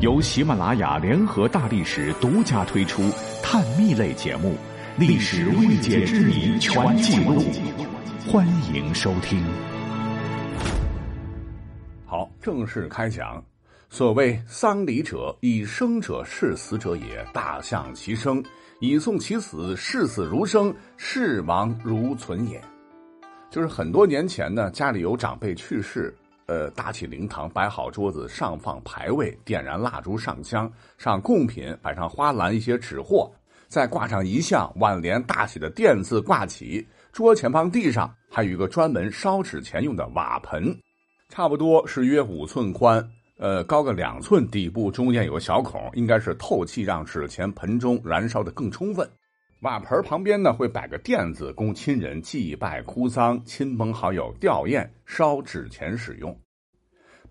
由喜马拉雅联合大历史独家推出探秘类节目《历史未解之谜全记录》，欢迎收听。好，正式开讲。所谓丧礼者，以生者事死者也。大象其生，以送其死，视死如生，视亡如存也。就是很多年前呢，家里有长辈去世，呃，搭起灵堂，摆好桌子，上放牌位，点燃蜡烛，上香，上贡品，摆上花篮，一些纸货，再挂上一项挽联大写的卞字挂起。桌前方地上还有一个专门烧纸钱用的瓦盆，差不多是约五寸宽。呃，高个两寸，底部中间有个小孔，应该是透气，让纸钱盆中燃烧的更充分。瓦盆旁边呢会摆个垫子，供亲人祭拜哭丧、亲朋好友吊唁、烧纸钱使用。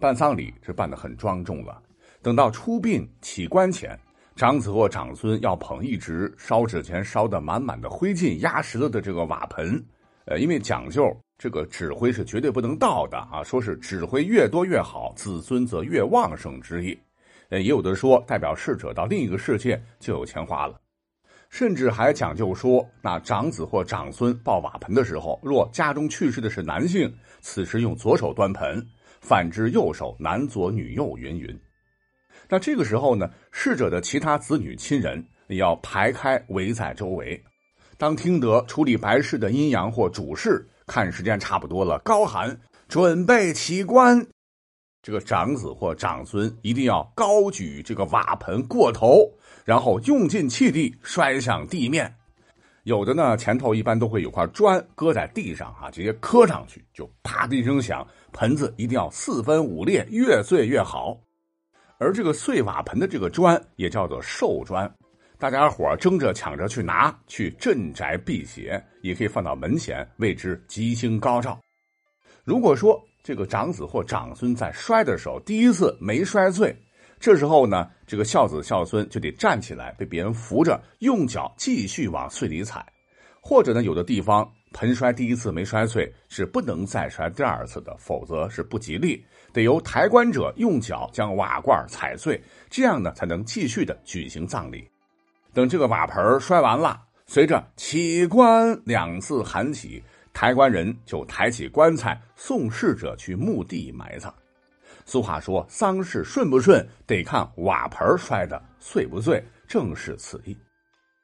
办丧礼是办得很庄重了。等到出殡起棺前，长子或长孙要捧一直烧纸钱烧得满满的灰烬压实了的这个瓦盆，呃，因为讲究。这个纸灰是绝对不能倒的啊！说是纸灰越多越好，子孙则越旺盛之意。呃，也有的说代表逝者到另一个世界就有钱花了，甚至还讲究说，那长子或长孙抱瓦盆的时候，若家中去世的是男性，此时用左手端盆；反之，右手男左女右，云云。那这个时候呢，逝者的其他子女亲人也要排开围在周围，当听得处理白事的阴阳或主事。看时间差不多了，高喊准备起棺。这个长子或长孙一定要高举这个瓦盆过头，然后用尽气力摔向地面。有的呢，前头一般都会有块砖搁在地上啊，直接磕上去，就啪的一声响，盆子一定要四分五裂，越碎越好。而这个碎瓦盆的这个砖也叫做寿砖。大家伙争着抢着去拿，去镇宅辟邪，也可以放到门前，为之吉星高照。如果说这个长子或长孙在摔的时候第一次没摔碎，这时候呢，这个孝子孝孙就得站起来，被别人扶着，用脚继续往碎里踩。或者呢，有的地方盆摔第一次没摔碎，是不能再摔第二次的，否则是不吉利。得由抬棺者用脚将瓦罐踩碎，这样呢，才能继续的举行葬礼。等这个瓦盆摔完了，随着起棺两次喊起，抬棺人就抬起棺材送逝者去墓地埋葬。俗话说：“丧事顺不顺，得看瓦盆摔的碎不碎。”正是此意。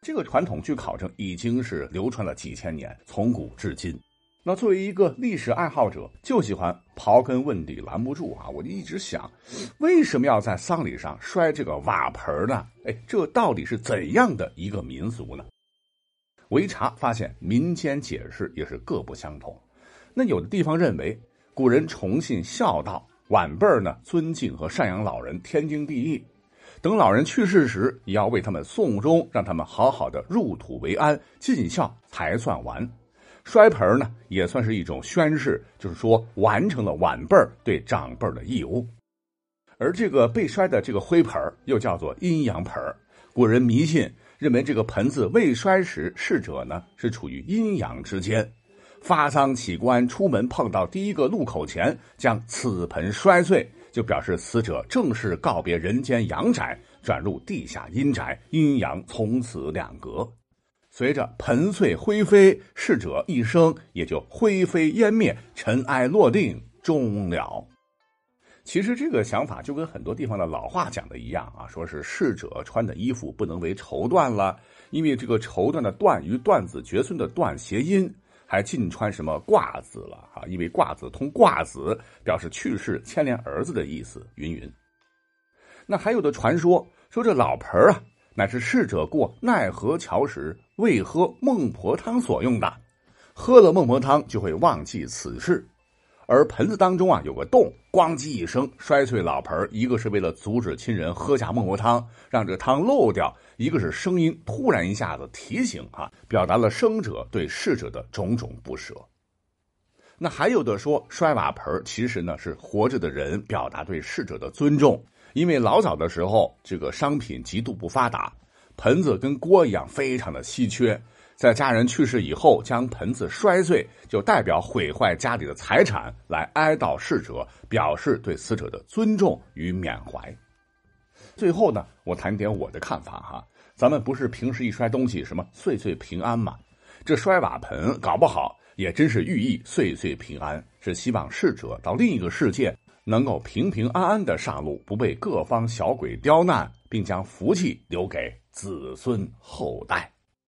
这个传统据考证已经是流传了几千年，从古至今。那作为一个历史爱好者，就喜欢刨根问底，拦不住啊！我就一直想，为什么要在丧礼上摔这个瓦盆呢？哎，这到底是怎样的一个民俗呢？我一查发现，民间解释也是各不相同。那有的地方认为，古人崇信孝道，晚辈儿呢尊敬和赡养老人天经地义，等老人去世时，也要为他们送终，让他们好好的入土为安，尽孝才算完。摔盆呢，也算是一种宣誓，就是说完成了晚辈儿对长辈儿的义务。而这个被摔的这个灰盆又叫做阴阳盆古人迷信认为，这个盆子未摔时，逝者呢是处于阴阳之间。发丧起棺出门碰到第一个路口前，将此盆摔碎，就表示死者正式告别人间阳宅，转入地下阴宅，阴阳从此两隔。随着盆碎灰飞，逝者一生也就灰飞烟灭，尘埃落定，终了。其实这个想法就跟很多地方的老话讲的一样啊，说是逝者穿的衣服不能为绸缎了，因为这个绸缎的“缎”与断子绝孙的“断”谐音，还禁穿什么褂子了啊，因为褂子通褂子，表示去世牵连儿子的意思，云云。那还有的传说说这老盆啊。乃是逝者过奈何桥时未喝孟婆汤所用的，喝了孟婆汤就会忘记此事。而盆子当中啊有个洞，咣叽一声摔碎老盆一个是为了阻止亲人喝下孟婆汤，让这汤漏掉；一个是声音突然一下子提醒啊，表达了生者对逝者的种种不舍。那还有的说摔瓦盆其实呢是活着的人表达对逝者的尊重。因为老早的时候，这个商品极度不发达，盆子跟锅一样非常的稀缺。在家人去世以后，将盆子摔碎，就代表毁坏家里的财产，来哀悼逝者，表示对死者的尊重与缅怀。最后呢，我谈点我的看法哈。咱们不是平时一摔东西什么岁岁平安嘛？这摔瓦盆搞不好也真是寓意岁岁平安，是希望逝者到另一个世界能够平平安安的上路，不被各方小鬼刁难，并将福气留给子孙后代。